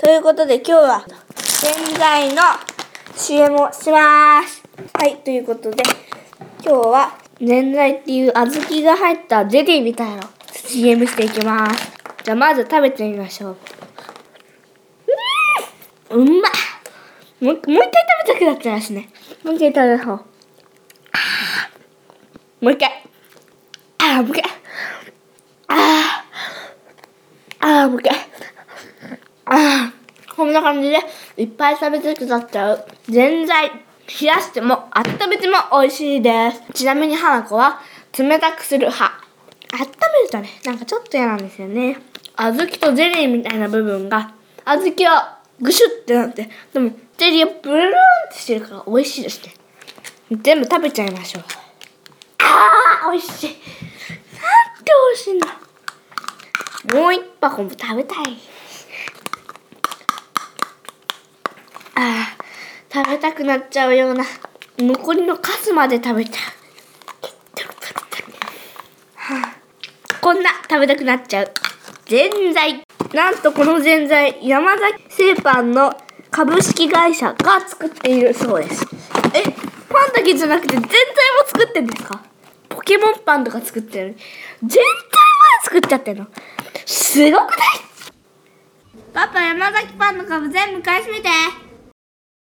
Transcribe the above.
ということで今日は、現在の CM をします。はい、ということで、今日は、年在っていう小豆が入ったゼリーみたいなの CM していきます。じゃあまず食べてみましょう。うーん、うまもう一回食べたくなっちゃいますね。もう一回食べましょう。もう一回。あー、もう一回。あー、あー、もう一回。こんな感じでいっぱい食べたくなっちゃう。ぜんざい。冷やしても温めても美味しいです。ちなみに花子は冷たくする派。温めるとね、なんかちょっと嫌なんですよね。小豆とゼリーみたいな部分が、小豆はぐしゅってなって、でもゼリーはブルーンってしてるから美味しいですね。全部食べちゃいましょう。あー、美味しい。なんて美味しいんだ。もう一箱も食べたい。あー、食べたくなっちゃうような、残りのカスまで食べちゃう。はあこんな食べたくなっちゃう。ぜんざい。なんとこのぜんざい、山崎製パンの株式会社が作っているそうです。え、パンだけじゃなくてぜんざいも作ってんですか？ポケモンパンとか作ってる。ぜんざいまで作っちゃってるの。すごくない？パパ、山崎パンの株全部買い占めて。